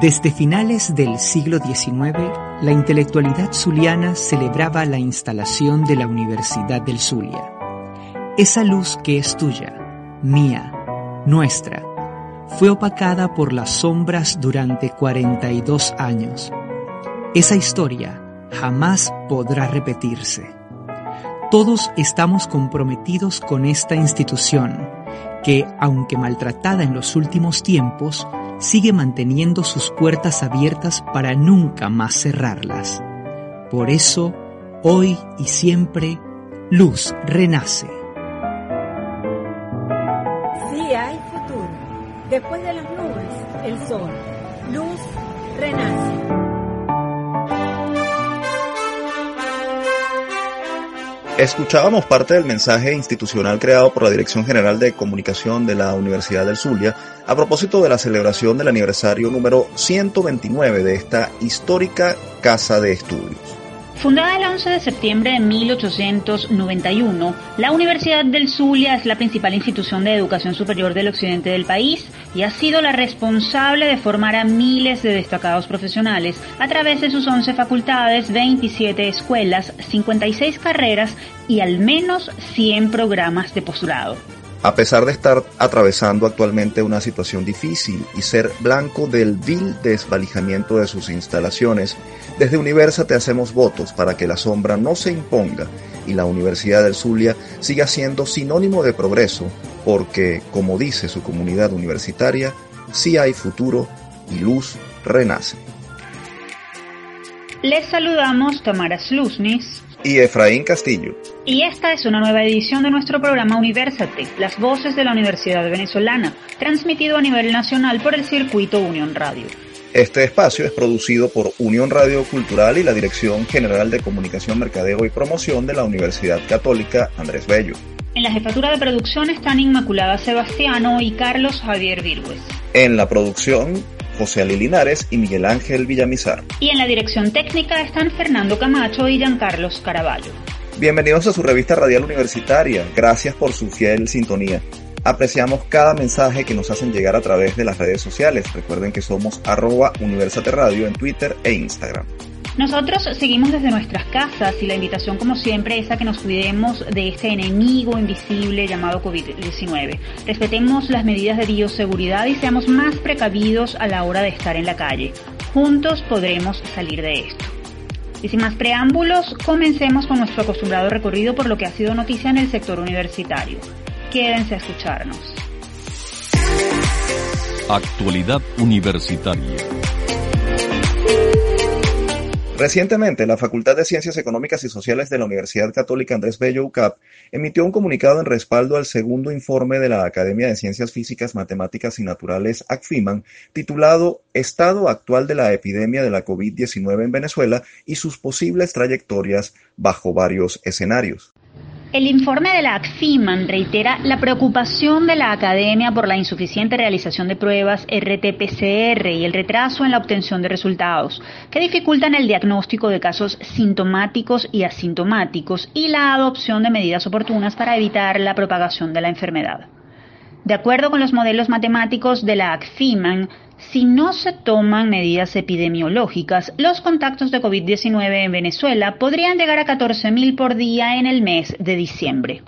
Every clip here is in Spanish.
Desde finales del siglo XIX, la intelectualidad zuliana celebraba la instalación de la Universidad del Zulia. Esa luz que es tuya, mía, nuestra, fue opacada por las sombras durante 42 años. Esa historia jamás podrá repetirse. Todos estamos comprometidos con esta institución que, aunque maltratada en los últimos tiempos, sigue manteniendo sus puertas abiertas para nunca más cerrarlas. Por eso, hoy y siempre, luz renace. Sí hay futuro. Después de las nubes, el sol. Luz renace. Escuchábamos parte del mensaje institucional creado por la Dirección General de Comunicación de la Universidad del Zulia a propósito de la celebración del aniversario número 129 de esta histórica casa de estudios. Fundada el 11 de septiembre de 1891, la Universidad del Zulia es la principal institución de educación superior del occidente del país y ha sido la responsable de formar a miles de destacados profesionales a través de sus 11 facultades, 27 escuelas, 56 carreras y al menos 100 programas de postulado. A pesar de estar atravesando actualmente una situación difícil y ser blanco del vil desvalijamiento de sus instalaciones, desde Universa te hacemos votos para que la sombra no se imponga y la Universidad del Zulia siga siendo sinónimo de progreso, porque, como dice su comunidad universitaria, sí hay futuro y luz renace. Les saludamos Tamara Slusnis y Efraín Castillo. Y esta es una nueva edición de nuestro programa Universate, las voces de la Universidad Venezolana, transmitido a nivel nacional por el circuito Unión Radio. Este espacio es producido por Unión Radio Cultural y la Dirección General de Comunicación, Mercadeo y Promoción de la Universidad Católica Andrés Bello. En la jefatura de producción están Inmaculada Sebastiano y Carlos Javier Virgües. En la producción, José Ali Linares y Miguel Ángel Villamizar. Y en la dirección técnica están Fernando Camacho y Giancarlos Caraballo. Bienvenidos a su revista radial universitaria. Gracias por su fiel sintonía. Apreciamos cada mensaje que nos hacen llegar a través de las redes sociales. Recuerden que somos arroba Universate Radio en Twitter e Instagram. Nosotros seguimos desde nuestras casas y la invitación como siempre es a que nos cuidemos de este enemigo invisible llamado COVID-19. Respetemos las medidas de bioseguridad y seamos más precavidos a la hora de estar en la calle. Juntos podremos salir de esto. Y sin más preámbulos, comencemos con nuestro acostumbrado recorrido por lo que ha sido noticia en el sector universitario. Quédense a escucharnos. Actualidad Universitaria. Recientemente, la Facultad de Ciencias Económicas y Sociales de la Universidad Católica Andrés Bello UCAP emitió un comunicado en respaldo al segundo informe de la Academia de Ciencias Físicas, Matemáticas y Naturales ACFIMAN, titulado Estado actual de la epidemia de la COVID-19 en Venezuela y sus posibles trayectorias bajo varios escenarios. El informe de la ACFIMAN reitera la preocupación de la academia por la insuficiente realización de pruebas RT-PCR y el retraso en la obtención de resultados, que dificultan el diagnóstico de casos sintomáticos y asintomáticos y la adopción de medidas oportunas para evitar la propagación de la enfermedad. De acuerdo con los modelos matemáticos de la ACFIMAN, si no se toman medidas epidemiológicas, los contactos de COVID-19 en Venezuela podrían llegar a 14.000 por día en el mes de diciembre.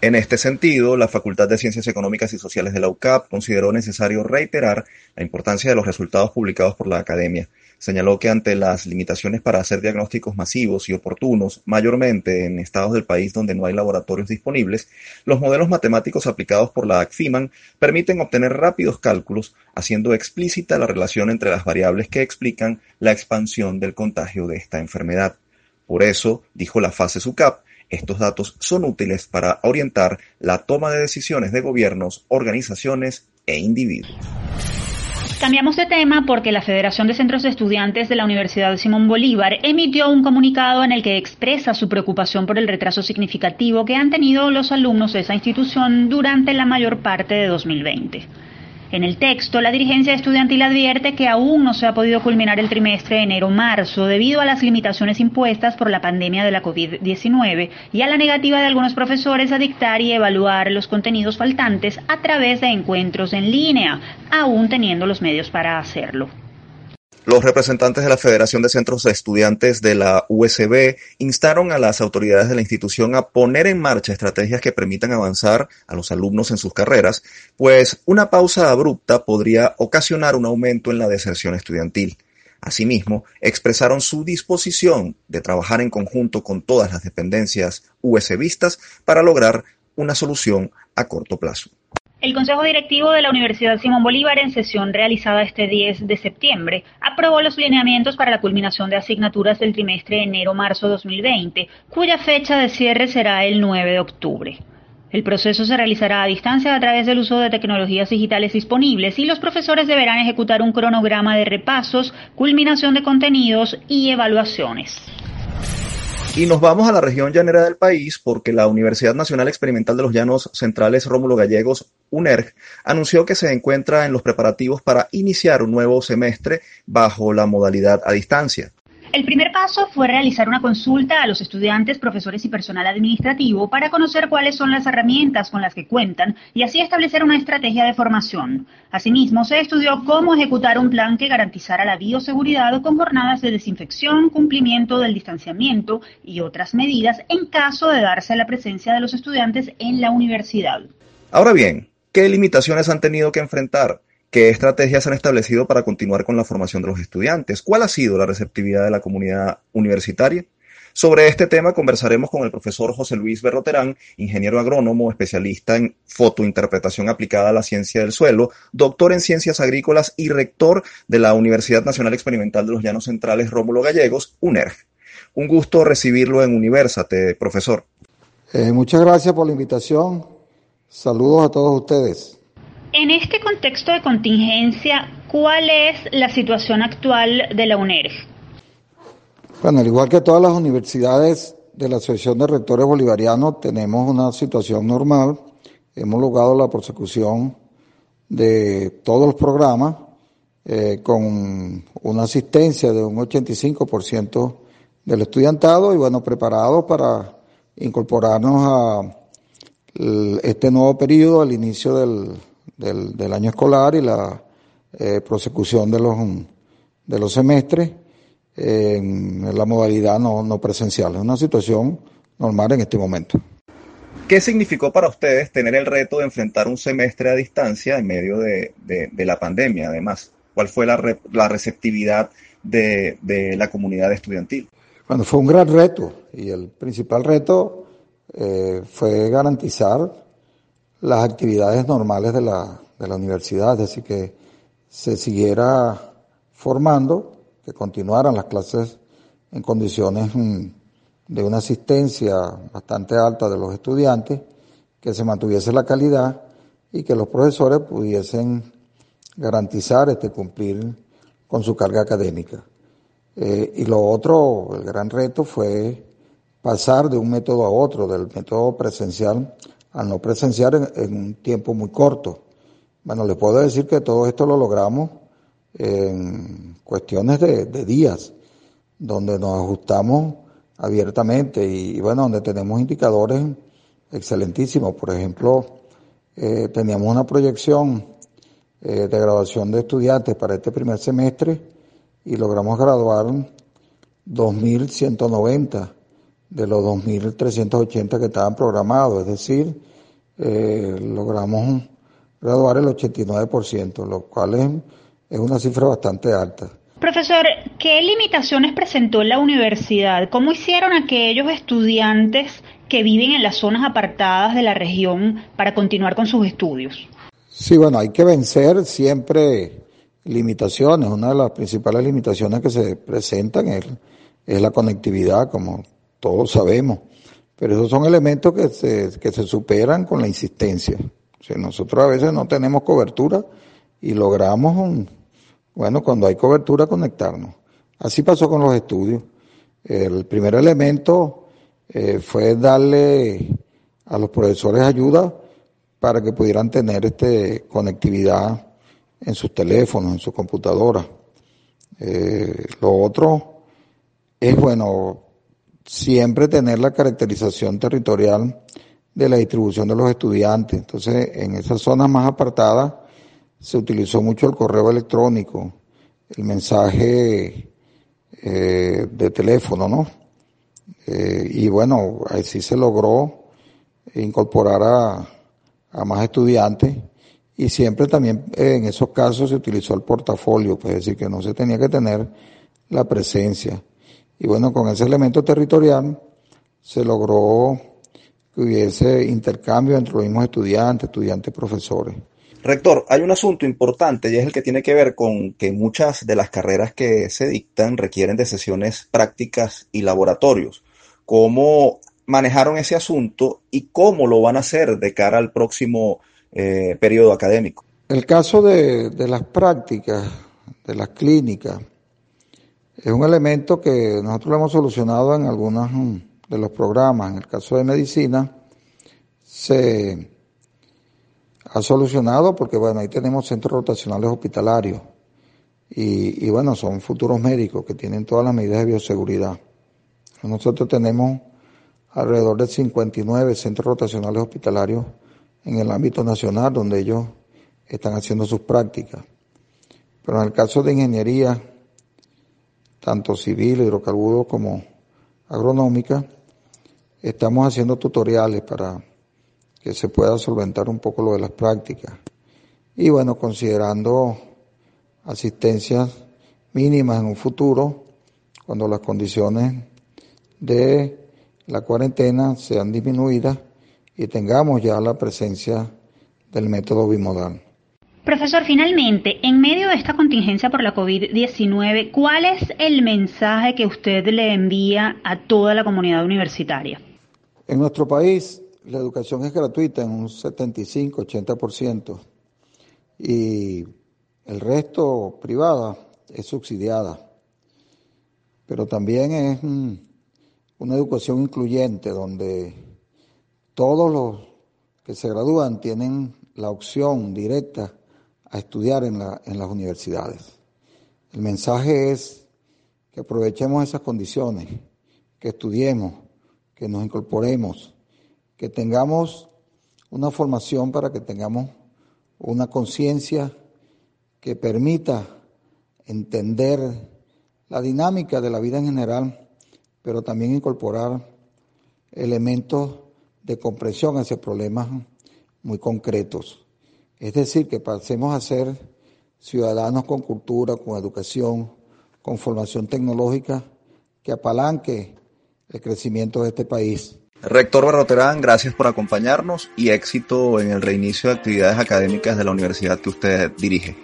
En este sentido, la Facultad de Ciencias Económicas y Sociales de la UCAP consideró necesario reiterar la importancia de los resultados publicados por la Academia. Señaló que ante las limitaciones para hacer diagnósticos masivos y oportunos, mayormente en estados del país donde no hay laboratorios disponibles, los modelos matemáticos aplicados por la ACFIMAN permiten obtener rápidos cálculos, haciendo explícita la relación entre las variables que explican la expansión del contagio de esta enfermedad. Por eso, dijo la fase SUCAP, estos datos son útiles para orientar la toma de decisiones de gobiernos, organizaciones e individuos. Cambiamos de tema porque la Federación de Centros de Estudiantes de la Universidad Simón Bolívar emitió un comunicado en el que expresa su preocupación por el retraso significativo que han tenido los alumnos de esa institución durante la mayor parte de 2020. En el texto, la dirigencia estudiantil advierte que aún no se ha podido culminar el trimestre de enero-marzo debido a las limitaciones impuestas por la pandemia de la COVID-19 y a la negativa de algunos profesores a dictar y evaluar los contenidos faltantes a través de encuentros en línea, aún teniendo los medios para hacerlo. Los representantes de la Federación de Centros de Estudiantes de la USB instaron a las autoridades de la institución a poner en marcha estrategias que permitan avanzar a los alumnos en sus carreras, pues una pausa abrupta podría ocasionar un aumento en la deserción estudiantil. Asimismo, expresaron su disposición de trabajar en conjunto con todas las dependencias USBistas para lograr una solución a corto plazo. El Consejo Directivo de la Universidad Simón Bolívar, en sesión realizada este 10 de septiembre, aprobó los lineamientos para la culminación de asignaturas del trimestre enero-marzo 2020, cuya fecha de cierre será el 9 de octubre. El proceso se realizará a distancia a través del uso de tecnologías digitales disponibles y los profesores deberán ejecutar un cronograma de repasos, culminación de contenidos y evaluaciones. Y nos vamos a la región llanera del país porque la Universidad Nacional Experimental de los Llanos Centrales Rómulo Gallegos, UNERG, anunció que se encuentra en los preparativos para iniciar un nuevo semestre bajo la modalidad a distancia. El primer paso fue realizar una consulta a los estudiantes, profesores y personal administrativo para conocer cuáles son las herramientas con las que cuentan y así establecer una estrategia de formación. Asimismo, se estudió cómo ejecutar un plan que garantizara la bioseguridad con jornadas de desinfección, cumplimiento del distanciamiento y otras medidas en caso de darse la presencia de los estudiantes en la universidad. Ahora bien, ¿qué limitaciones han tenido que enfrentar? ¿Qué estrategias han establecido para continuar con la formación de los estudiantes? ¿Cuál ha sido la receptividad de la comunidad universitaria? Sobre este tema conversaremos con el profesor José Luis Berroterán, ingeniero agrónomo, especialista en fotointerpretación aplicada a la ciencia del suelo, doctor en ciencias agrícolas y rector de la Universidad Nacional Experimental de los Llanos Centrales Rómulo Gallegos, UNERG. Un gusto recibirlo en Universate, profesor. Eh, muchas gracias por la invitación. Saludos a todos ustedes. En este contexto de contingencia, ¿cuál es la situación actual de la UNERG? Bueno, al igual que todas las universidades de la Asociación de Rectores Bolivarianos, tenemos una situación normal. Hemos logrado la prosecución de todos los programas eh, con una asistencia de un 85% del estudiantado y bueno, preparados para incorporarnos a este nuevo periodo al inicio del, del, año escolar y la eh, prosecución de los, de los semestres en la modalidad no, no presencial. Es una situación normal en este momento. ¿Qué significó para ustedes tener el reto de enfrentar un semestre a distancia en medio de, la pandemia, además? ¿Cuál fue la, la receptividad de, la comunidad estudiantil? Bueno, fue un gran reto y el principal reto eh, fue garantizar las actividades normales de la, de la universidad, es decir, que se siguiera formando, que continuaran las clases en condiciones mm, de una asistencia bastante alta de los estudiantes, que se mantuviese la calidad y que los profesores pudiesen garantizar este cumplir con su carga académica. Eh, y lo otro, el gran reto fue pasar de un método a otro, del método presencial al no presenciar en, un tiempo muy corto. Bueno, les puedo decir que todo esto lo logramos en cuestiones de, días, donde nos ajustamos abiertamente y, bueno, donde tenemos indicadores excelentísimos. Por ejemplo, eh, teníamos una proyección eh, de graduación de estudiantes para este primer semestre y logramos graduar 2.190 de los 2.380 que estaban programados, es decir, eh, logramos graduar el 89%, lo cual es, es una cifra bastante alta. Profesor, ¿qué limitaciones presentó la universidad? ¿Cómo hicieron aquellos estudiantes que viven en las zonas apartadas de la región para continuar con sus estudios? Sí, bueno, hay que vencer siempre limitaciones. Una de las principales limitaciones que se presentan es, es la conectividad, como todos sabemos, pero esos son elementos que se, que se superan con la insistencia. O nosotros a veces no tenemos cobertura y logramos, bueno, cuando hay cobertura, conectarnos. Así pasó con los estudios. El primer elemento eh, fue darle a los profesores ayuda para que pudieran tener este conectividad en sus teléfonos, en sus computadoras. Eh, lo otro es, bueno, siempre tener la caracterización territorial de la distribución de los estudiantes. Entonces, en esas zonas más apartadas se utilizó mucho el correo electrónico, el mensaje eh, de teléfono, ¿no? Eh, y bueno, así se logró incorporar a, a más estudiantes y siempre también en esos casos se utilizó el portafolio, pues es decir, que no se tenía que tener la presencia. Y bueno, con ese elemento territorial se logró que hubiese intercambio entre los mismos estudiantes, estudiantes, profesores. Rector, hay un asunto importante y es el que tiene que ver con que muchas de las carreras que se dictan requieren de sesiones prácticas y laboratorios. ¿Cómo manejaron ese asunto y cómo lo van a hacer de cara al próximo eh, periodo académico? El caso de, de las prácticas, de las clínicas, es un elemento que nosotros lo hemos solucionado en algunos mm, de los programas. En el caso de medicina, se ha solucionado porque, bueno, ahí tenemos centros rotacionales hospitalarios y, y bueno, son futuros médicos que tienen todas las medidas de bioseguridad. Nosotros tenemos alrededor de 59 centros rotacionales hospitalarios en el ámbito nacional donde ellos están haciendo sus prácticas. Pero en el caso de ingeniería, tanto civil, hidrocarburos como agronómica, estamos haciendo tutoriales para que se pueda solventar un poco lo de las prácticas. Y bueno, considerando asistencias mínimas en un futuro, cuando las condiciones de la cuarentena sean disminuidas y tengamos ya la presencia del método bimodal. Profesor, finalmente, en medio de esta contingencia por la COVID-19, ¿cuál es el mensaje que usted le envía a toda la comunidad universitaria? En nuestro país, la educación es gratuita en un 75-80% y el resto privada es subsidiada. Pero también es una educación incluyente donde todos los que se gradúan tienen la opción directa a estudiar en, la, en las universidades. El mensaje es que aprovechemos esas condiciones, que estudiemos, que nos incorporemos, que tengamos una formación para que tengamos una conciencia que permita entender la dinámica de la vida en general pero también incorporar elementos de comprensión hacia problemas muy concretos. Es decir, que pasemos a ser ciudadanos con cultura, con educación, con formación tecnológica que apalanque el crecimiento de este país. Rector Barroterán, gracias por acompañarnos y éxito en el reinicio de actividades académicas de la universidad que usted dirige.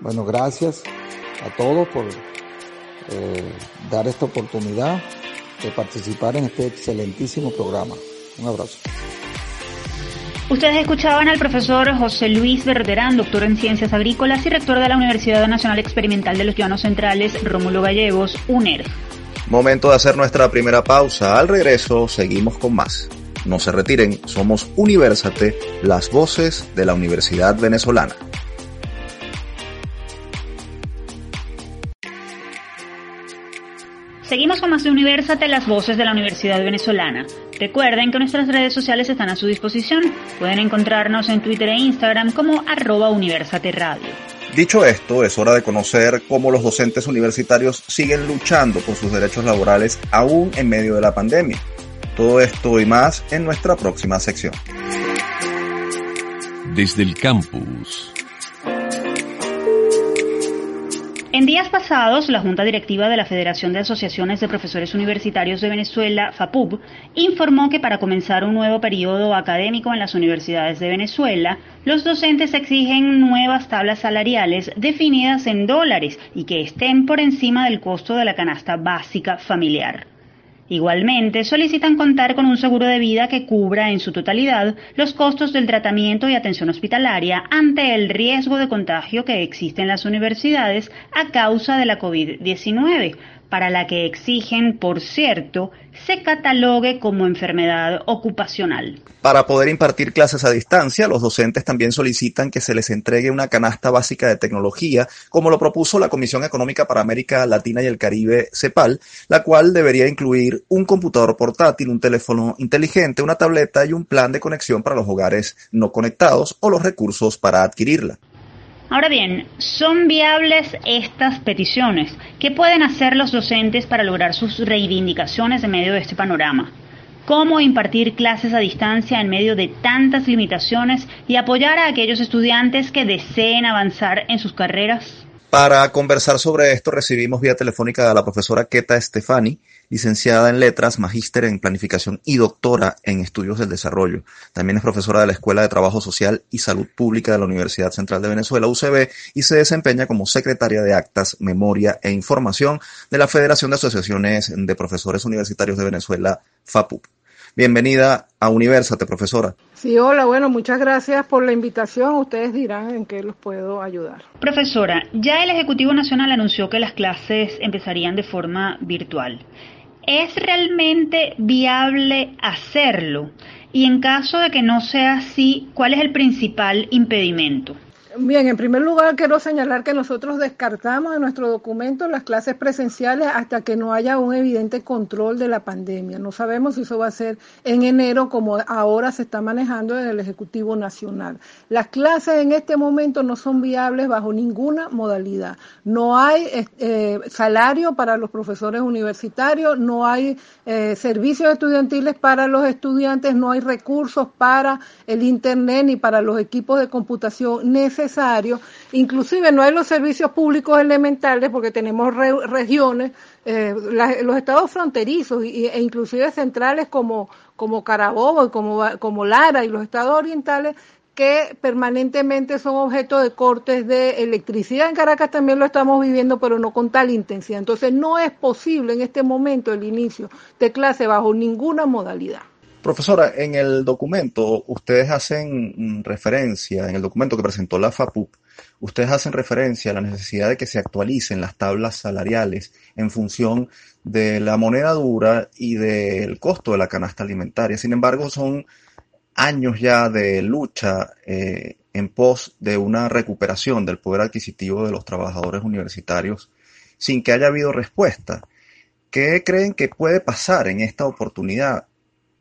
Bueno, gracias a todos por eh, dar esta oportunidad de participar en este excelentísimo programa. Un abrazo. Ustedes escuchaban al profesor José Luis Verderán, doctor en Ciencias Agrícolas y rector de la Universidad Nacional Experimental de los Llanos Centrales, Rómulo Gallegos, UNER. Momento de hacer nuestra primera pausa. Al regreso seguimos con más. No se retiren, somos Universate, las voces de la Universidad Venezolana. Seguimos con más de Universate, las voces de la Universidad Venezolana. Recuerden que nuestras redes sociales están a su disposición. Pueden encontrarnos en Twitter e Instagram como arroba Universate Radio. Dicho esto, es hora de conocer cómo los docentes universitarios siguen luchando por sus derechos laborales aún en medio de la pandemia. Todo esto y más en nuestra próxima sección. Desde el campus. En días pasados, la Junta Directiva de la Federación de Asociaciones de Profesores Universitarios de Venezuela, FAPUB, informó que para comenzar un nuevo periodo académico en las universidades de Venezuela, los docentes exigen nuevas tablas salariales definidas en dólares y que estén por encima del costo de la canasta básica familiar. Igualmente, solicitan contar con un seguro de vida que cubra en su totalidad los costos del tratamiento y atención hospitalaria ante el riesgo de contagio que existe en las universidades a causa de la COVID-19, para la que exigen, por cierto, se catalogue como enfermedad ocupacional. Para poder impartir clases a distancia, los docentes también solicitan que se les entregue una canasta básica de tecnología, como lo propuso la Comisión Económica para América Latina y el Caribe, CEPAL, la cual debería incluir un computador portátil, un teléfono inteligente, una tableta y un plan de conexión para los hogares no conectados o los recursos para adquirirla. Ahora bien, ¿son viables estas peticiones? ¿Qué pueden hacer los docentes para lograr sus reivindicaciones en medio de este panorama? ¿Cómo impartir clases a distancia en medio de tantas limitaciones y apoyar a aquellos estudiantes que deseen avanzar en sus carreras? Para conversar sobre esto recibimos vía telefónica a la profesora Keta Stefani, licenciada en letras, magíster en planificación y doctora en estudios del desarrollo. También es profesora de la Escuela de Trabajo Social y Salud Pública de la Universidad Central de Venezuela, UCB, y se desempeña como secretaria de Actas, Memoria e Información de la Federación de Asociaciones de Profesores Universitarios de Venezuela, FAPUP. Bienvenida a Universate, profesora. Sí, hola, bueno, muchas gracias por la invitación. Ustedes dirán en qué los puedo ayudar. Profesora, ya el Ejecutivo Nacional anunció que las clases empezarían de forma virtual. ¿Es realmente viable hacerlo? Y en caso de que no sea así, ¿cuál es el principal impedimento? Bien, en primer lugar quiero señalar que nosotros descartamos en nuestro documento las clases presenciales hasta que no haya un evidente control de la pandemia. No sabemos si eso va a ser en enero como ahora se está manejando desde el Ejecutivo Nacional. Las clases en este momento no son viables bajo ninguna modalidad. No hay eh, salario para los profesores universitarios, no hay eh, servicios estudiantiles para los estudiantes, no hay recursos para el Internet ni para los equipos de computación necesarios necesario. Inclusive no hay los servicios públicos elementales porque tenemos regiones, eh, los estados fronterizos e inclusive centrales como, como Carabobo y como, como Lara y los estados orientales que permanentemente son objeto de cortes de electricidad. En Caracas también lo estamos viviendo, pero no con tal intensidad. Entonces no es posible en este momento el inicio de clase bajo ninguna modalidad. Profesora, en el documento ustedes hacen referencia, en el documento que presentó la FAPUP, ustedes hacen referencia a la necesidad de que se actualicen las tablas salariales en función de la moneda dura y del costo de la canasta alimentaria. Sin embargo, son años ya de lucha eh, en pos de una recuperación del poder adquisitivo de los trabajadores universitarios sin que haya habido respuesta. ¿Qué creen que puede pasar en esta oportunidad?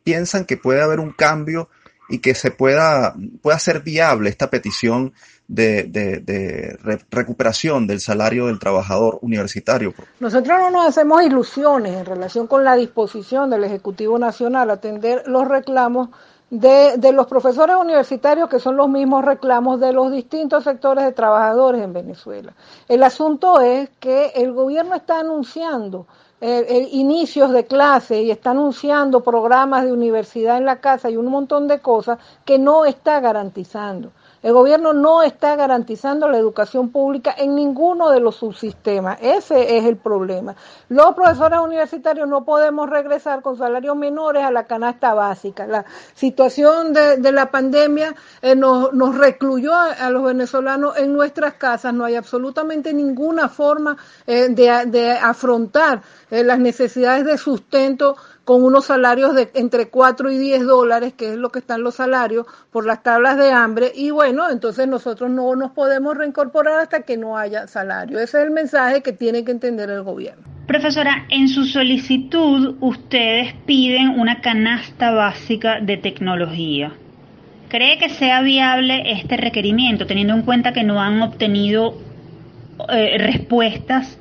Piensan que puede haber un cambio y que se pueda, pueda ser viable esta petición de, recuperación del salario del trabajador universitario. Nosotros no nos hacemos ilusiones en relación con la disposición del Ejecutivo Nacional a atender los reclamos de, de los profesores universitarios, que son los mismos reclamos de los distintos sectores de trabajadores en Venezuela. El asunto es que el gobierno está anunciando eh, eh, inicios de clase y está anunciando programas de universidad en la casa y un montón de cosas que no está garantizando. El gobierno no está garantizando la educación pública en ninguno de los subsistemas. Ese es el problema. Los profesores universitarios no podemos regresar con salarios menores a la canasta básica. La situación de, la pandemia eh, nos, recluyó a, los venezolanos en nuestras casas. No hay absolutamente ninguna forma eh, de, afrontar eh, las necesidades de sustento con unos salarios de entre 4 y 10 dólares, que es lo que están los salarios por las tablas de hambre, y bueno, entonces nosotros no nos podemos reincorporar hasta que no haya salario. Ese es el mensaje que tiene que entender el gobierno. Profesora, en su solicitud ustedes piden una canasta básica de tecnología. ¿Cree que sea viable este requerimiento, teniendo en cuenta que no han obtenido eh, respuestas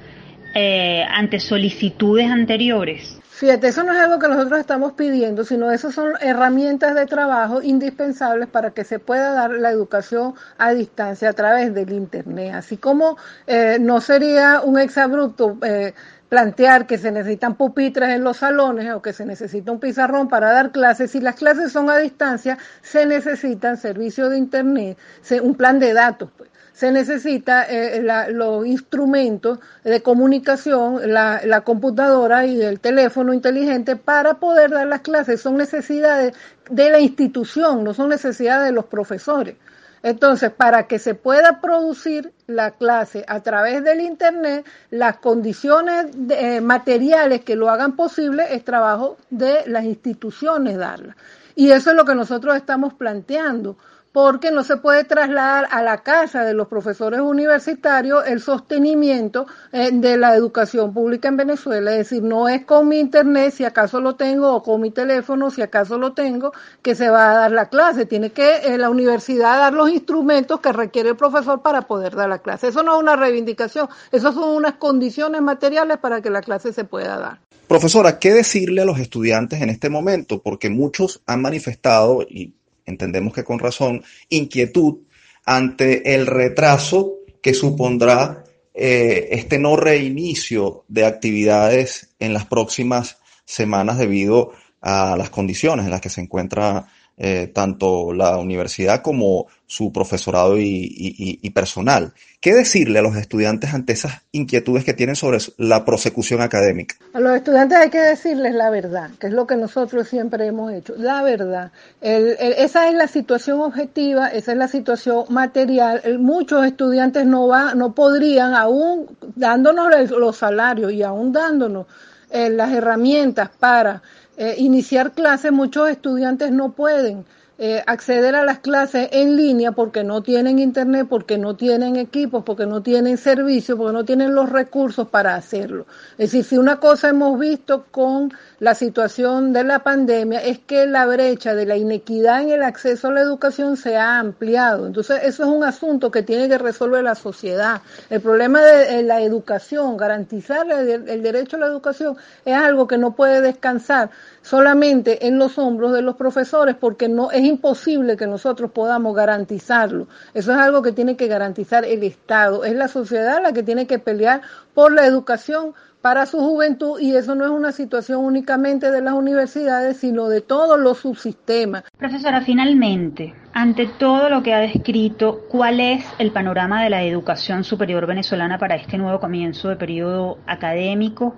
eh, ante solicitudes anteriores? Fíjate, eso no es algo que nosotros estamos pidiendo, sino esas son herramientas de trabajo indispensables para que se pueda dar la educación a distancia a través del Internet. Así como eh, no sería un exabrupto eh, plantear que se necesitan pupitres en los salones o que se necesita un pizarrón para dar clases. Si las clases son a distancia, se necesitan servicios de Internet, un plan de datos. Pues se necesita eh, los instrumentos de comunicación, la, la, computadora y el teléfono inteligente para poder dar las clases. Son necesidades de la institución, no son necesidades de los profesores. Entonces, para que se pueda producir la clase a través del Internet, las condiciones eh, materiales que lo hagan posible es trabajo de las instituciones darla. Y eso es lo que nosotros estamos planteando porque no se puede trasladar a la casa de los profesores universitarios el sostenimiento eh, de la educación pública en Venezuela. Es decir, no es con mi internet, si acaso lo tengo, o con mi teléfono, si acaso lo tengo, que se va a dar la clase. Tiene que eh, la universidad dar los instrumentos que requiere el profesor para poder dar la clase. Eso no es una reivindicación, eso son unas condiciones materiales para que la clase se pueda dar. Profesora, ¿qué decirle a los estudiantes en este momento? Porque muchos han manifestado, y entendemos que con razón, inquietud ante el retraso que supondrá eh, este no reinicio de actividades en las próximas semanas debido a las condiciones en las que se encuentra eh, tanto la universidad como su profesorado y, personal. ¿Qué decirle a los estudiantes ante esas inquietudes que tienen sobre la prosecución académica? A los estudiantes hay que decirles la verdad, que es lo que nosotros siempre hemos hecho, la verdad. esa es la situación objetiva, esa es la situación material. muchos estudiantes no, va, no podrían, aún dándonos los salarios y aún dándonos eh, las herramientas para eh, iniciar clases, muchos estudiantes no pueden eh, acceder a las clases en línea porque no tienen internet, porque no tienen equipos, porque no tienen servicios, porque no tienen los recursos para hacerlo. Es decir, si una cosa hemos visto con la situación de la pandemia es que la brecha de la inequidad en el acceso a la educación se ha ampliado. Entonces, eso es un asunto que tiene que resolver la sociedad. El problema de la educación, garantizar el derecho a la educación, es algo que no puede descansar solamente en los hombros de los profesores porque no es imposible que nosotros podamos garantizarlo. Eso es algo que tiene que garantizar el Estado. Es la sociedad la que tiene que pelear por la educación para su juventud y eso no es una situación únicamente de las universidades, sino de todos los subsistemas. Profesora, finalmente, ante todo lo que ha descrito, ¿cuál es el panorama de la educación superior venezolana para este nuevo comienzo de periodo académico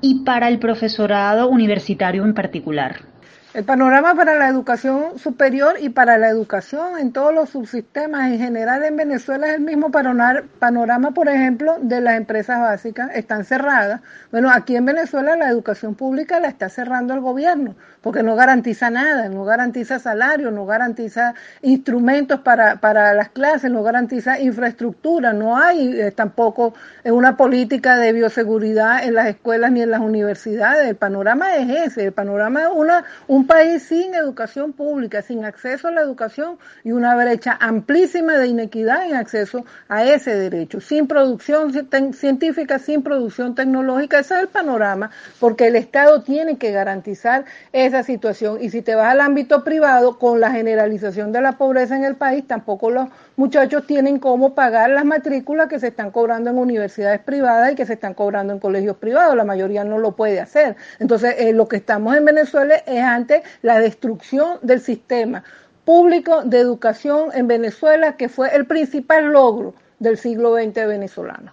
y para el profesorado universitario en particular? El panorama para la educación superior y para la educación en todos los subsistemas en general en Venezuela es el mismo panorama, por ejemplo, de las empresas básicas. Están cerradas. Bueno, aquí en Venezuela la educación pública la está cerrando el gobierno porque no garantiza nada, no garantiza salario, no garantiza instrumentos para, para las clases, no garantiza infraestructura, no hay eh, tampoco una política de bioseguridad en las escuelas ni en las universidades. El panorama es ese, el panorama es una, un país sin educación pública, sin acceso a la educación y una brecha amplísima de inequidad en acceso a ese derecho, sin producción científica, sin producción tecnológica. Ese es el panorama, porque el Estado tiene que garantizar esa situación. Y si te vas al ámbito privado, con la generalización de la pobreza en el país, tampoco los muchachos tienen cómo pagar las matrículas que se están cobrando en universidades privadas y que se están cobrando en colegios privados. La mayoría no lo puede hacer. Entonces, eh, lo que estamos en Venezuela es ante la destrucción del sistema público de educación en Venezuela, que fue el principal logro del siglo XX venezolano.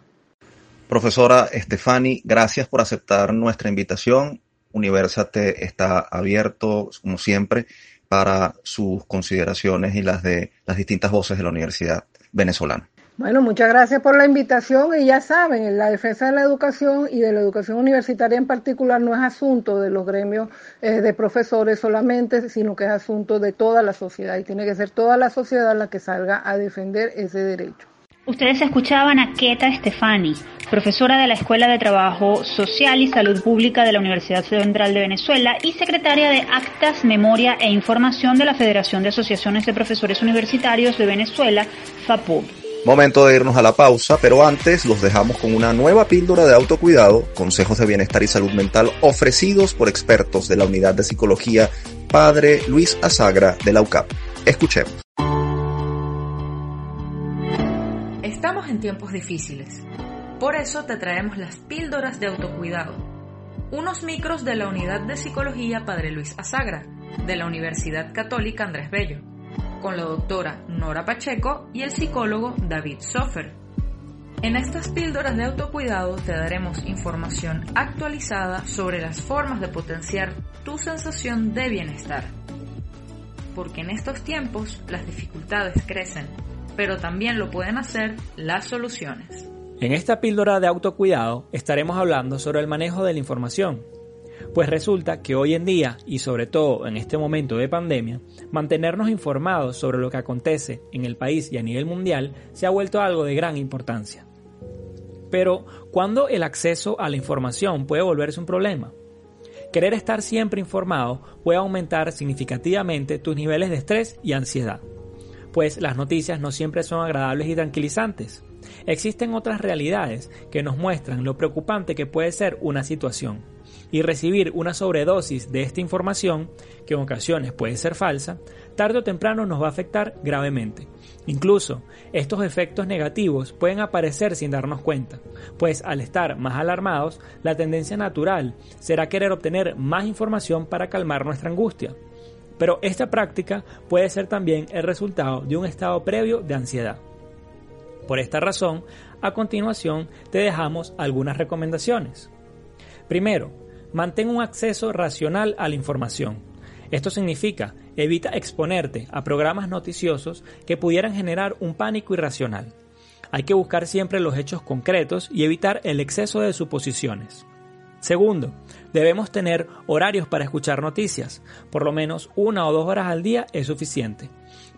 Profesora Estefani, gracias por aceptar nuestra invitación. Universate está abierto, como siempre, para sus consideraciones y las de las distintas voces de la Universidad venezolana. Bueno, muchas gracias por la invitación y ya saben, la defensa de la educación y de la educación universitaria en particular no es asunto de los gremios eh, de profesores solamente, sino que es asunto de toda la sociedad y tiene que ser toda la sociedad la que salga a defender ese derecho. Ustedes escuchaban a Keta Stefani, profesora de la Escuela de Trabajo Social y Salud Pública de la Universidad Central de Venezuela y secretaria de Actas, Memoria e Información de la Federación de Asociaciones de Profesores Universitarios de Venezuela, FAPU. Momento de irnos a la pausa, pero antes los dejamos con una nueva píldora de autocuidado, consejos de bienestar y salud mental ofrecidos por expertos de la Unidad de Psicología Padre Luis Azagra de la UCAP. Escuchemos. Estamos en tiempos difíciles. Por eso te traemos las píldoras de autocuidado. Unos micros de la Unidad de Psicología Padre Luis Azagra, de la Universidad Católica Andrés Bello, con la doctora Nora Pacheco y el psicólogo David Sofer. En estas píldoras de autocuidado te daremos información actualizada sobre las formas de potenciar tu sensación de bienestar. Porque en estos tiempos las dificultades crecen pero también lo pueden hacer las soluciones. En esta píldora de autocuidado estaremos hablando sobre el manejo de la información. Pues resulta que hoy en día, y sobre todo en este momento de pandemia, mantenernos informados sobre lo que acontece en el país y a nivel mundial se ha vuelto algo de gran importancia. Pero, ¿cuándo el acceso a la información puede volverse un problema? Querer estar siempre informado puede aumentar significativamente tus niveles de estrés y ansiedad, pues las noticias no siempre son agradables y tranquilizantes. Existen otras realidades que nos muestran lo preocupante que puede ser una situación, y recibir una sobredosis de esta información, que en ocasiones puede ser falsa, tarde o temprano nos va a afectar gravemente. Incluso estos efectos negativos pueden aparecer sin darnos cuenta, pues al estar más alarmados, la tendencia natural será querer obtener más información para calmar nuestra angustia. Pero esta práctica puede ser también el resultado de un estado previo de ansiedad. Por esta razón, a continuación te dejamos algunas recomendaciones. Primero, mantén un acceso racional a la información. Esto significa evita exponerte a programas noticiosos que pudieran generar un pánico irracional. Hay que buscar siempre los hechos concretos y evitar el exceso de suposiciones. Segundo, debemos tener horarios para escuchar noticias. Por lo menos una o dos horas al día es suficiente.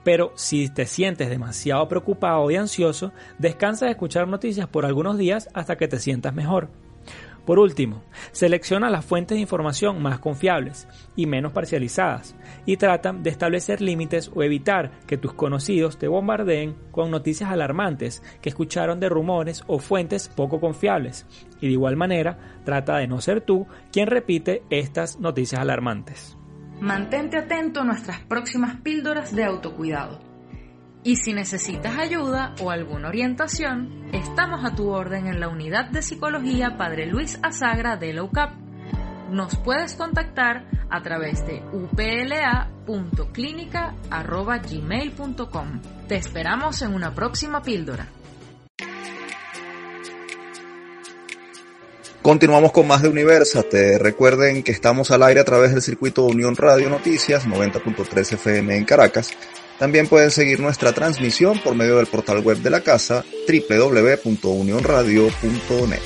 Pero si te sientes demasiado preocupado y ansioso, descansa de escuchar noticias por algunos días hasta que te sientas mejor. Por último, selecciona las fuentes de información más confiables y menos parcializadas y trata de establecer límites o evitar que tus conocidos te bombardeen con noticias alarmantes que escucharon de rumores o fuentes poco confiables. Y de igual manera, trata de no ser tú quien repite estas noticias alarmantes. Mantente atento a nuestras próximas píldoras de autocuidado. Y si necesitas ayuda o alguna orientación, estamos a tu orden en la unidad de psicología Padre Luis Azagra de la UCAP. Nos puedes contactar a través de upla.clinica.gmail.com. Te esperamos en una próxima píldora. Continuamos con más de Universate. Recuerden que estamos al aire a través del circuito Unión Radio Noticias 90.3 FM en Caracas también pueden seguir nuestra transmisión por medio del portal web de la casa www.unionradio.net.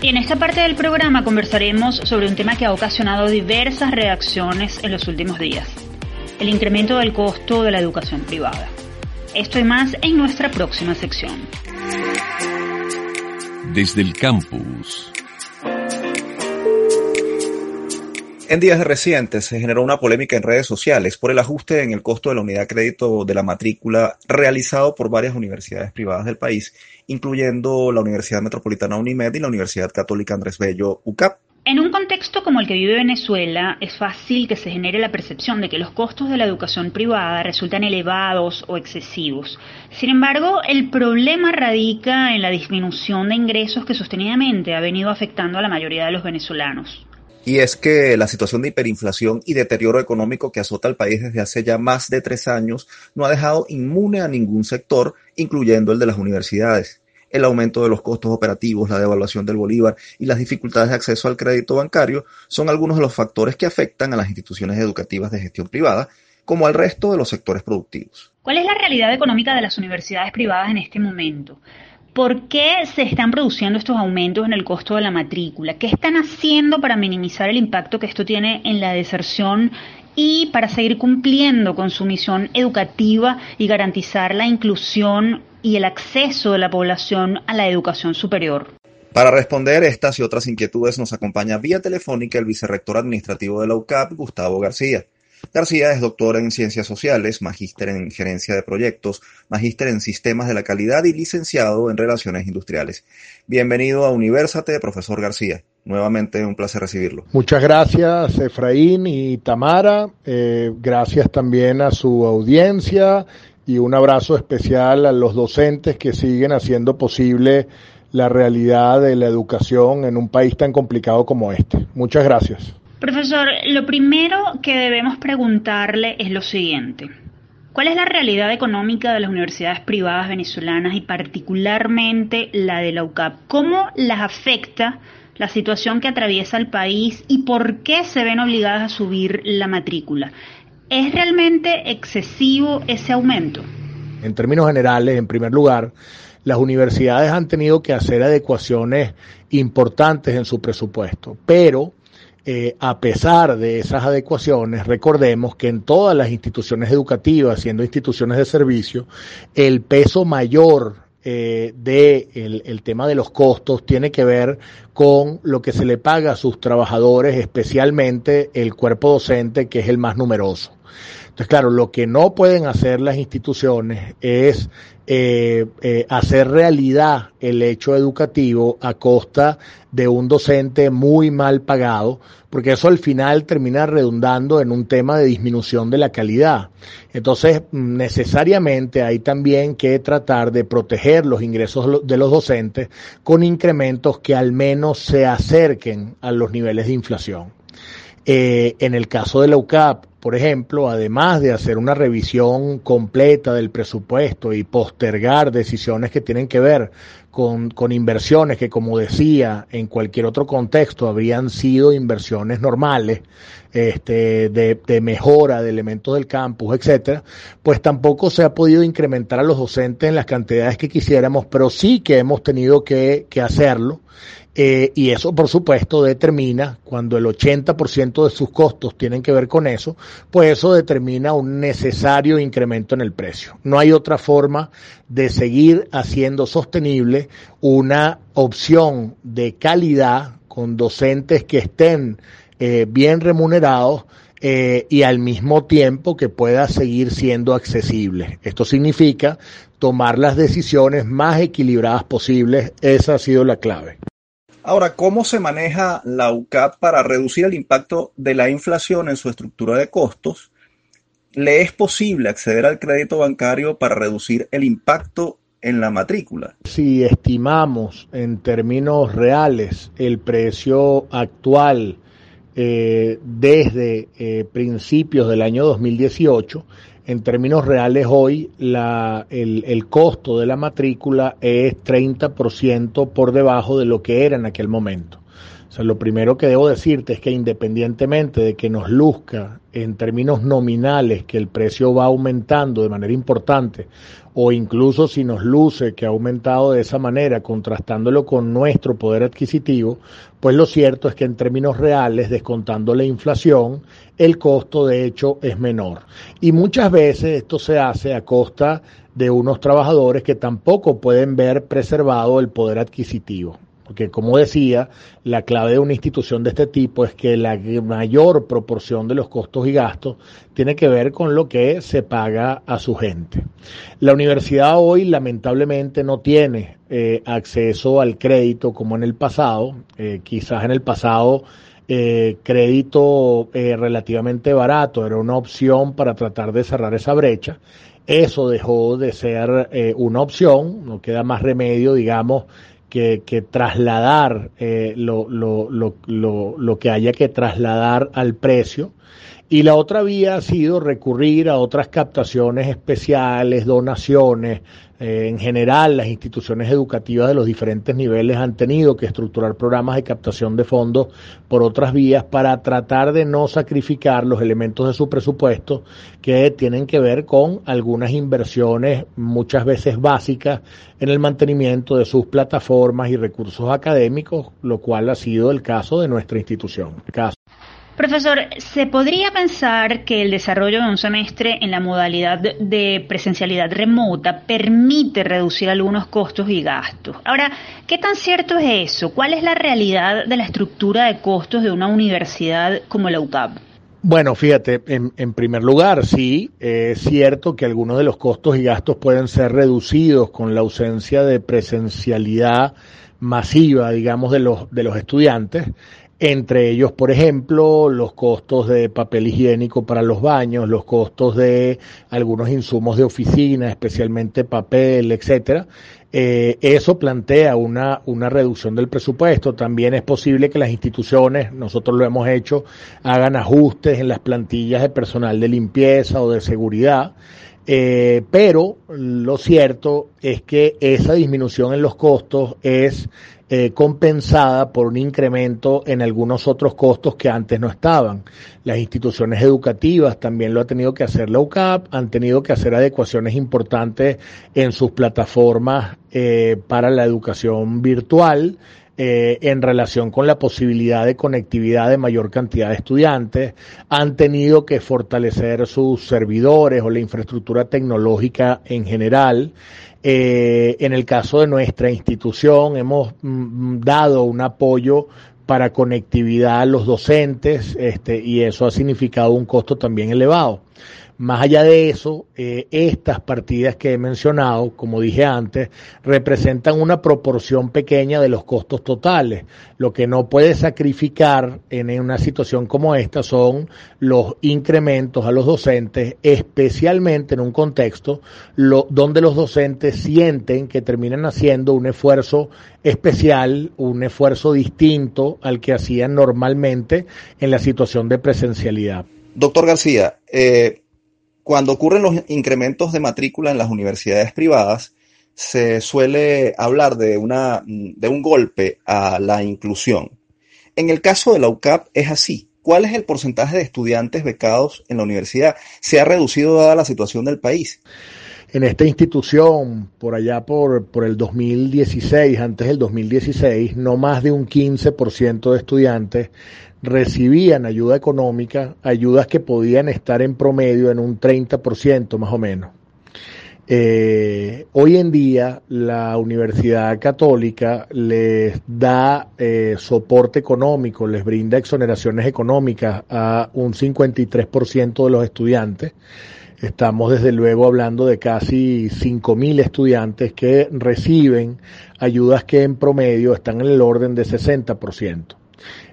Y en esta parte del programa conversaremos sobre un tema que ha ocasionado diversas reacciones en los últimos días, el incremento del costo de la educación privada. Esto y más en nuestra próxima sección. Desde el campus. En días recientes se generó una polémica en redes sociales por el ajuste en el costo de la unidad de crédito de la matrícula realizado por varias universidades privadas del país, incluyendo la Universidad Metropolitana UNIMED y la Universidad Católica Andrés Bello UCAP. En un contexto como el que vive Venezuela, es fácil que se genere la percepción de que los costos de la educación privada resultan elevados o excesivos. Sin embargo, el problema radica en la disminución de ingresos que sostenidamente ha venido afectando a la mayoría de los venezolanos. Y es que la situación de hiperinflación y deterioro económico que azota al país desde hace ya más de tres años no ha dejado inmune a ningún sector, incluyendo el de las universidades. El aumento de los costos operativos, la devaluación del bolívar y las dificultades de acceso al crédito bancario son algunos de los factores que afectan a las instituciones educativas de gestión privada, como al resto de los sectores productivos. ¿Cuál es la realidad económica de las universidades privadas en este momento? ¿Por qué se están produciendo estos aumentos en el costo de la matrícula? ¿Qué están haciendo para minimizar el impacto que esto tiene en la deserción y para seguir cumpliendo con su misión educativa y garantizar la inclusión y el acceso de la población a la educación superior? Para responder estas y otras inquietudes nos acompaña vía telefónica el vicerrector administrativo de la UCAP, Gustavo García. García es doctor en Ciencias Sociales, magíster en Gerencia de Proyectos, magíster en Sistemas de la Calidad y licenciado en Relaciones Industriales. Bienvenido a Universate, profesor García. Nuevamente un placer recibirlo. Muchas gracias, Efraín y Tamara. Eh, gracias también a su audiencia y un abrazo especial a los docentes que siguen haciendo posible la realidad de la educación en un país tan complicado como este. Muchas gracias. Profesor, lo primero que debemos preguntarle es lo siguiente. ¿Cuál es la realidad económica de las universidades privadas venezolanas y particularmente la de la UCAP? ¿Cómo las afecta la situación que atraviesa el país y por qué se ven obligadas a subir la matrícula? ¿Es realmente excesivo ese aumento? En términos generales, en primer lugar, las universidades han tenido que hacer adecuaciones importantes en su presupuesto, pero eh, a pesar de esas adecuaciones, recordemos que en todas las instituciones educativas, siendo instituciones de servicio, el peso mayor eh, de el, tema de los costos tiene que ver con lo que se le paga a sus trabajadores, especialmente el cuerpo docente, que es el más numeroso. Entonces, claro, lo que no pueden hacer las instituciones es eh, eh, hacer realidad el hecho educativo a costa de un docente muy mal pagado, porque eso al final termina redundando en un tema de disminución de la calidad. Entonces, necesariamente hay también que tratar de proteger los ingresos de los docentes con incrementos que al menos se acerquen a los niveles de inflación. Eh, en el caso de la UCAP, por ejemplo, además de hacer una revisión completa del presupuesto y postergar decisiones que tienen que ver con, con, inversiones que, como decía, en cualquier otro contexto habrían sido inversiones normales, este, de, de mejora de elementos del campus, etcétera, pues tampoco se ha podido incrementar a los docentes en las cantidades que quisiéramos, pero sí que hemos tenido que, que hacerlo eh, y eso, por supuesto, determina, cuando el 80% de sus costos tienen que ver con eso, pues eso determina un necesario incremento en el precio. No hay otra forma de seguir haciendo sostenible una opción de calidad con docentes que estén eh, bien remunerados eh, y al mismo tiempo que pueda seguir siendo accesible. Esto significa tomar las decisiones más equilibradas posibles. Esa ha sido la clave. Ahora, ¿cómo se maneja la UCAP para reducir el impacto de la inflación en su estructura de costos? ¿Le es posible acceder al crédito bancario para reducir el impacto en la matrícula? Si estimamos en términos reales el precio actual eh, desde eh, principios del año 2018, en términos reales hoy la, el, el, costo de la matrícula es 30% por debajo de lo que era en aquel momento. O sea, lo primero que debo decirte es que independientemente de que nos luzca en términos nominales que el precio va aumentando de manera importante, o incluso si nos luce que ha aumentado de esa manera, contrastándolo con nuestro poder adquisitivo, pues lo cierto es que en términos reales, descontando la inflación, el costo de hecho es menor. Y muchas veces esto se hace a costa de unos trabajadores que tampoco pueden ver preservado el poder adquisitivo. Porque como decía, la clave de una institución de este tipo es que la mayor proporción de los costos y gastos tiene que ver con lo que se paga a su gente. La universidad hoy lamentablemente no tiene eh, acceso al crédito como en el pasado. Eh, quizás en el pasado eh, crédito relativamente barato era una opción para tratar de cerrar esa brecha. Eso dejó de ser una opción, no queda más remedio, digamos, que, que trasladar eh, lo, lo, lo, lo, que haya que trasladar al precio. Y la otra vía ha sido recurrir a otras captaciones especiales, donaciones, eh, en general, las instituciones educativas de los diferentes niveles han tenido que estructurar programas de captación de fondos por otras vías para tratar de no sacrificar los elementos de su presupuesto que tienen que ver con algunas inversiones muchas veces básicas en el mantenimiento de sus plataformas y recursos académicos, lo cual ha sido el caso de nuestra institución. Profesor, ¿se podría pensar que el desarrollo de un semestre en la modalidad de presencialidad remota permite reducir algunos costos y gastos? Ahora, ¿qué tan cierto es eso? ¿Cuál es la realidad de la estructura de costos de una universidad como la UCAP? Bueno, fíjate, en, en, primer lugar, sí, es cierto que algunos de los costos y gastos pueden ser reducidos con la ausencia de presencialidad masiva, digamos, de los, de los estudiantes entre ellos, por ejemplo, los costos de papel higiénico para los baños, los costos de algunos insumos de oficina, especialmente papel, etcétera. Eh, eso plantea una, una reducción del presupuesto. También es posible que las instituciones, nosotros lo hemos hecho, hagan ajustes en las plantillas de personal de limpieza o de seguridad. Eh, pero lo cierto es que esa disminución en los costos es eh, compensada por un incremento en algunos otros costos que antes no estaban. Las instituciones educativas también lo ha tenido que hacer la UCAP, han tenido que hacer adecuaciones importantes en sus plataformas eh, para la educación virtual. Eh, en relación con la posibilidad de conectividad de mayor cantidad de estudiantes, han tenido que fortalecer sus servidores o la infraestructura tecnológica en general. Eh, en el caso de nuestra institución, hemos mm, dado un apoyo para conectividad a los docentes este, y eso ha significado un costo también elevado. Más allá de eso, eh, estas partidas que he mencionado, como dije antes, representan una proporción pequeña de los costos totales. Lo que no puede sacrificar en una situación como esta son los incrementos a los docentes, especialmente en un contexto donde los docentes sienten que terminan haciendo un esfuerzo especial, un esfuerzo distinto al que hacían normalmente en la situación de presencialidad. Doctor García, eh, cuando ocurren los incrementos de matrícula en las universidades privadas, se suele hablar de, una, de un golpe a la inclusión. En el caso de la UCAP es así. ¿Cuál es el porcentaje de estudiantes becados en la universidad? ¿Se ha reducido dada la situación del país? En esta institución, por allá por, por el 2016, antes del 2016, no más de un 15% de estudiantes recibían ayuda económica, ayudas que podían estar en promedio en un 30% más o menos. Eh, hoy en día la Universidad Católica les da eh, soporte económico, les brinda exoneraciones económicas a un 53% de los estudiantes. Estamos desde luego hablando de casi 5.000 estudiantes que reciben ayudas que en promedio están en el orden de 60%.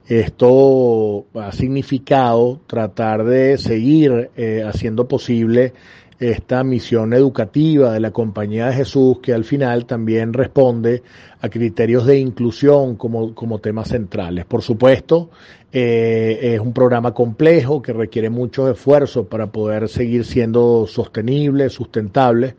Esto ha significado tratar de seguir eh, haciendo posible esta misión educativa de la Compañía de Jesús, que al final también responde a criterios de inclusión como, como temas centrales. Por supuesto, eh, es un programa complejo que requiere mucho esfuerzo para poder seguir siendo sostenible, sustentable.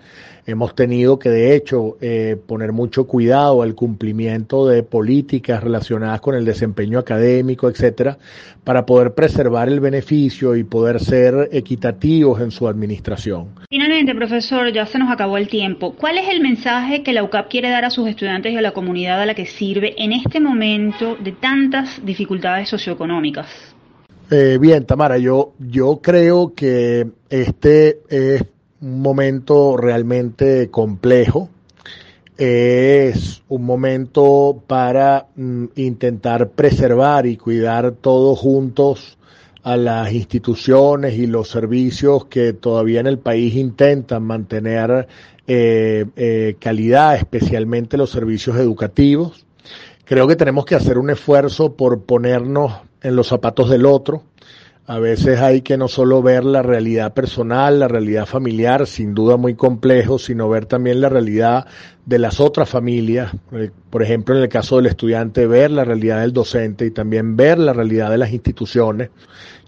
Hemos tenido que, de hecho, eh, poner mucho cuidado al cumplimiento de políticas relacionadas con el desempeño académico, etcétera, para poder preservar el beneficio y poder ser equitativos en su administración. Finalmente, profesor, ya se nos acabó el tiempo. ¿Cuál es el mensaje que la UCAP quiere dar a sus estudiantes y a la comunidad a la que sirve en este momento de tantas dificultades socioeconómicas? Eh, bien, Tamara, yo, yo creo que este es un momento realmente complejo. Es un momento para mm, intentar preservar y cuidar todos juntos a las instituciones y los servicios que todavía en el país intentan mantener eh, eh, calidad, especialmente los servicios educativos. Creo que tenemos que hacer un esfuerzo por ponernos en los zapatos del otro, a veces hay que no solo ver la realidad personal, la realidad familiar, sin duda muy complejo, sino ver también la realidad de las otras familias. Eh, por ejemplo, en el caso del estudiante, ver la realidad del docente y también ver la realidad de las instituciones.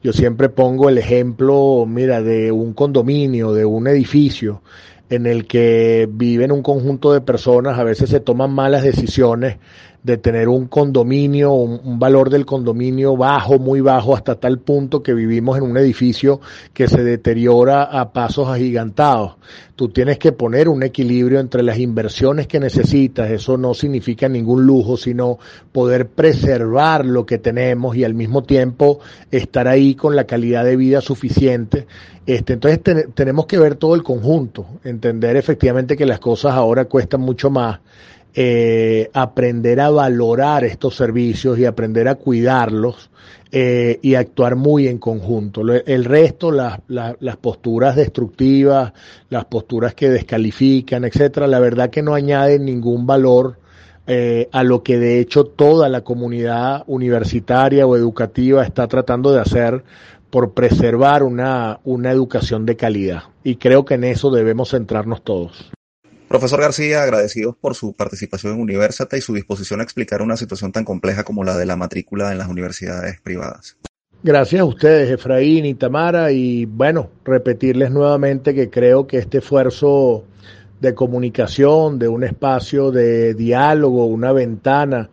Yo siempre pongo el ejemplo, mira, de un condominio, de un edificio en el que viven un conjunto de personas, a veces se toman malas decisiones de tener un condominio, un, valor del condominio bajo, muy bajo, hasta tal punto que vivimos en un edificio que se deteriora a pasos agigantados. Tú tienes que poner un equilibrio entre las inversiones que necesitas, eso no significa ningún lujo, sino poder preservar lo que tenemos y al mismo tiempo estar ahí con la calidad de vida suficiente. Este, entonces tenemos que ver todo el conjunto, entender efectivamente que las cosas ahora cuestan mucho más eh, aprender a valorar estos servicios y aprender a cuidarlos eh, y actuar muy en conjunto. El resto, las, las posturas destructivas, las posturas que descalifican, etcétera, la verdad que no añaden ningún valor eh, a lo que de hecho toda la comunidad universitaria o educativa está tratando de hacer por preservar una, una educación de calidad. Y creo que en eso debemos centrarnos todos. Profesor García, agradecidos por su participación en Universate y su disposición a explicar una situación tan compleja como la de la matrícula en las universidades privadas. Gracias a ustedes, Efraín y Tamara, y bueno, repetirles nuevamente que creo que este esfuerzo de comunicación, de un espacio de diálogo, una ventana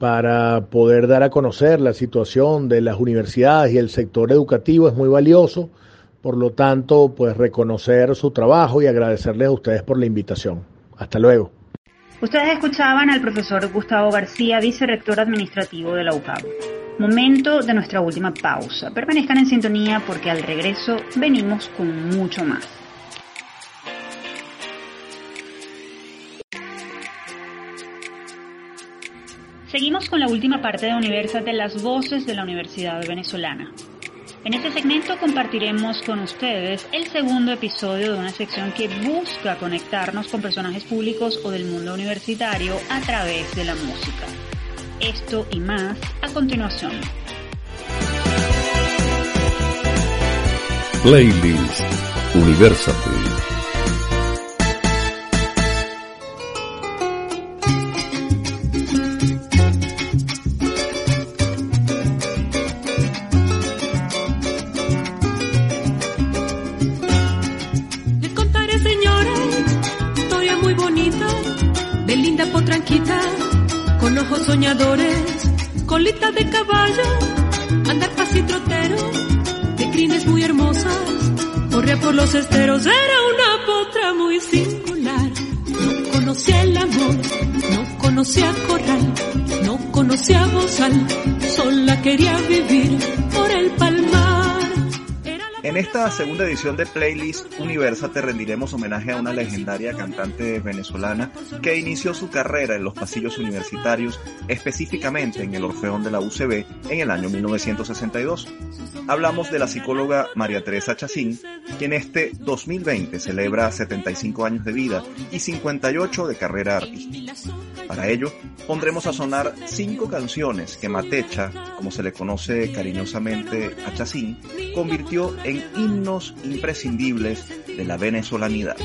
para poder dar a conocer la situación de las universidades y el sector educativo es muy valioso. Por lo tanto, pues reconocer su trabajo y agradecerles a ustedes por la invitación. Hasta luego. Ustedes escuchaban al profesor Gustavo García, vicerrector administrativo de la UCAP. Momento de nuestra última pausa. Permanezcan en sintonía porque al regreso venimos con mucho más. Seguimos con la última parte de Universate, las voces de la Universidad Venezolana. En este segmento compartiremos con ustedes el segundo episodio de una sección que busca conectarnos con personajes públicos o del mundo universitario a través de la música. Esto y más a continuación. Playlist Universate. De caballo, andar trotero, de crines muy hermosas, corría por los esteros, era una potra muy singular. No conocía el amor, no conocía corral, no conocía bozal, sola quería vivir esta segunda edición de Playlist Universa te rendiremos homenaje a una legendaria cantante venezolana que inició su carrera en los pasillos universitarios, específicamente en el Orfeón de la UCB en el año 1962. Hablamos de la psicóloga María Teresa Chacín, quien este 2020 celebra 75 años de vida y 58 de carrera artística. Para ello, pondremos a sonar cinco canciones que Matecha, como se le conoce cariñosamente a Chacín, convirtió en himnos imprescindibles de la venezolanidad.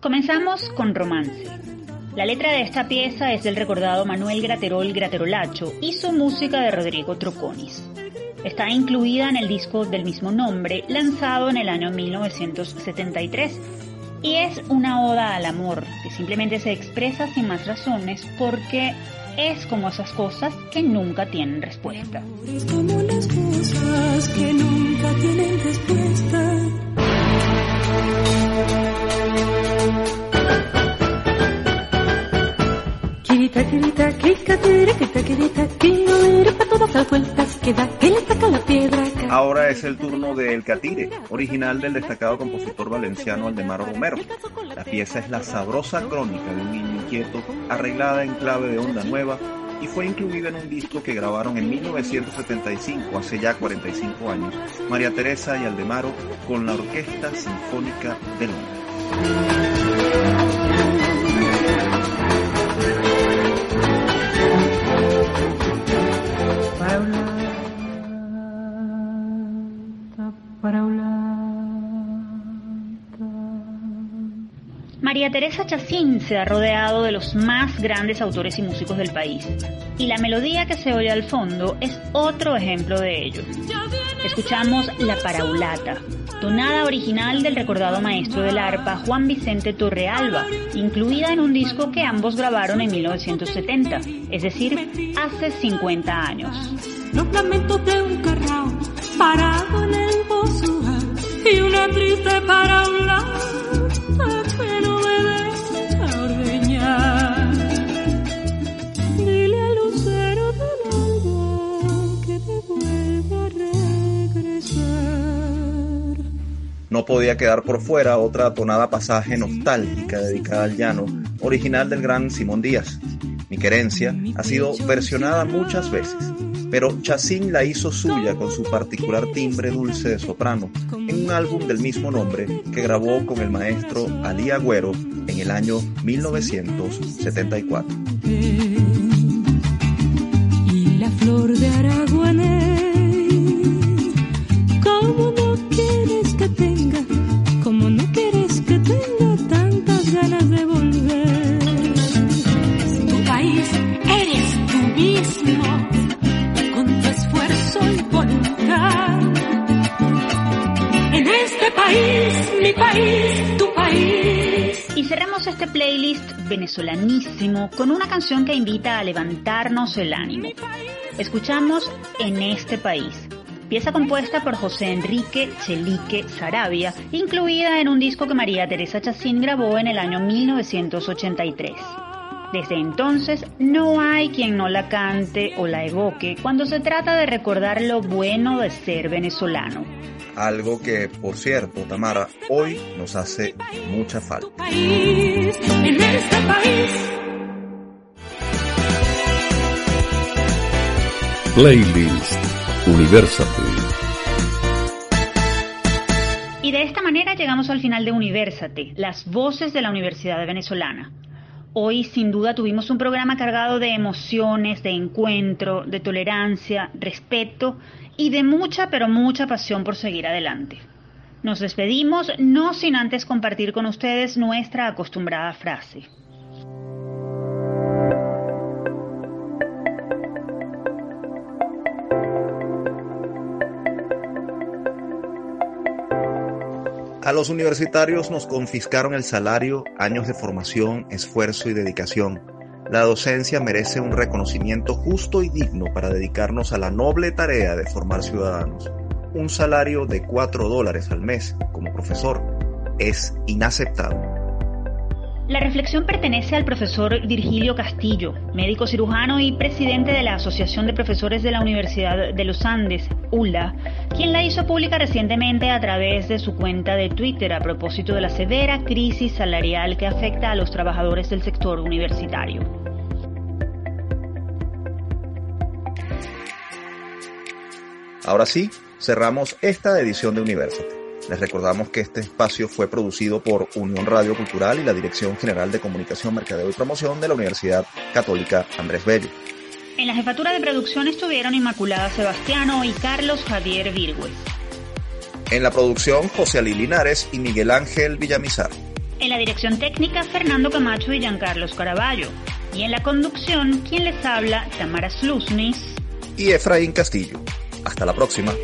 Comenzamos con romance. La letra de esta pieza es del recordado Manuel Graterol Graterolacho y su música de Rodrigo Troconis. Está incluida en el disco del mismo nombre, lanzado en el año 1973, y es una oda al amor, que simplemente se expresa sin más razones porque es como esas cosas que nunca tienen respuesta. Es como las cosas que nunca tienen respuesta. Ahora es el turno de El Catire, original del destacado compositor valenciano Aldemaro Romero. La pieza es la sabrosa crónica de un niño inquieto, arreglada en clave de onda nueva y fue incluida en un disco que grabaron en 1975, hace ya 45 años, María Teresa y Aldemaro con la Orquesta Sinfónica de Londres. Teresa Chacín se ha rodeado de los más grandes autores y músicos del país, y la melodía que se oye al fondo es otro ejemplo de ello. Escuchamos La Paraulata, tonada original del recordado maestro del arpa Juan Vicente Torrealba, incluida en un disco que ambos grabaron en 1970, es decir, hace 50 años. Los lamentos de un parado en el y una triste paraulata No podía quedar por fuera otra tonada pasaje nostálgica dedicada al llano, original del gran Simón Díaz. Mi querencia ha sido versionada muchas veces, pero Chacín la hizo suya con su particular timbre dulce de soprano en un álbum del mismo nombre que grabó con el maestro Ali Agüero en el año 1974. Y la flor de Araguané país, venezolanísimo con una canción que invita a levantarnos el ánimo. Escuchamos En este país, pieza compuesta por José Enrique Chelique Sarabia, incluida en un disco que María Teresa Chacín grabó en el año 1983. Desde entonces no hay quien no la cante o la evoque cuando se trata de recordar lo bueno de ser venezolano. Algo que, por cierto, Tamara, hoy nos hace mucha falta. Playlist Universate. Y de esta manera llegamos al final de Universate, las voces de la Universidad Venezolana. Hoy sin duda tuvimos un programa cargado de emociones, de encuentro, de tolerancia, respeto y de mucha pero mucha pasión por seguir adelante. Nos despedimos no sin antes compartir con ustedes nuestra acostumbrada frase. A los universitarios nos confiscaron el salario, años de formación, esfuerzo y dedicación. La docencia merece un reconocimiento justo y digno para dedicarnos a la noble tarea de formar ciudadanos. Un salario de 4 dólares al mes como profesor es inaceptable. La reflexión pertenece al profesor Virgilio Castillo, médico cirujano y presidente de la Asociación de Profesores de la Universidad de los Andes, ULA, quien la hizo pública recientemente a través de su cuenta de Twitter a propósito de la severa crisis salarial que afecta a los trabajadores del sector universitario. Ahora sí, cerramos esta edición de University. Les recordamos que este espacio fue producido por Unión Radio Cultural y la Dirección General de Comunicación, Mercadeo y Promoción de la Universidad Católica Andrés Bello. En la jefatura de producción estuvieron Inmaculada Sebastiano y Carlos Javier Virgües. En la producción, José Ali Linares y Miguel Ángel Villamizar. En la dirección técnica, Fernando Camacho y Giancarlos Caraballo. Y en la conducción, quien les habla, Tamara Slusnis y Efraín Castillo. Hasta la próxima.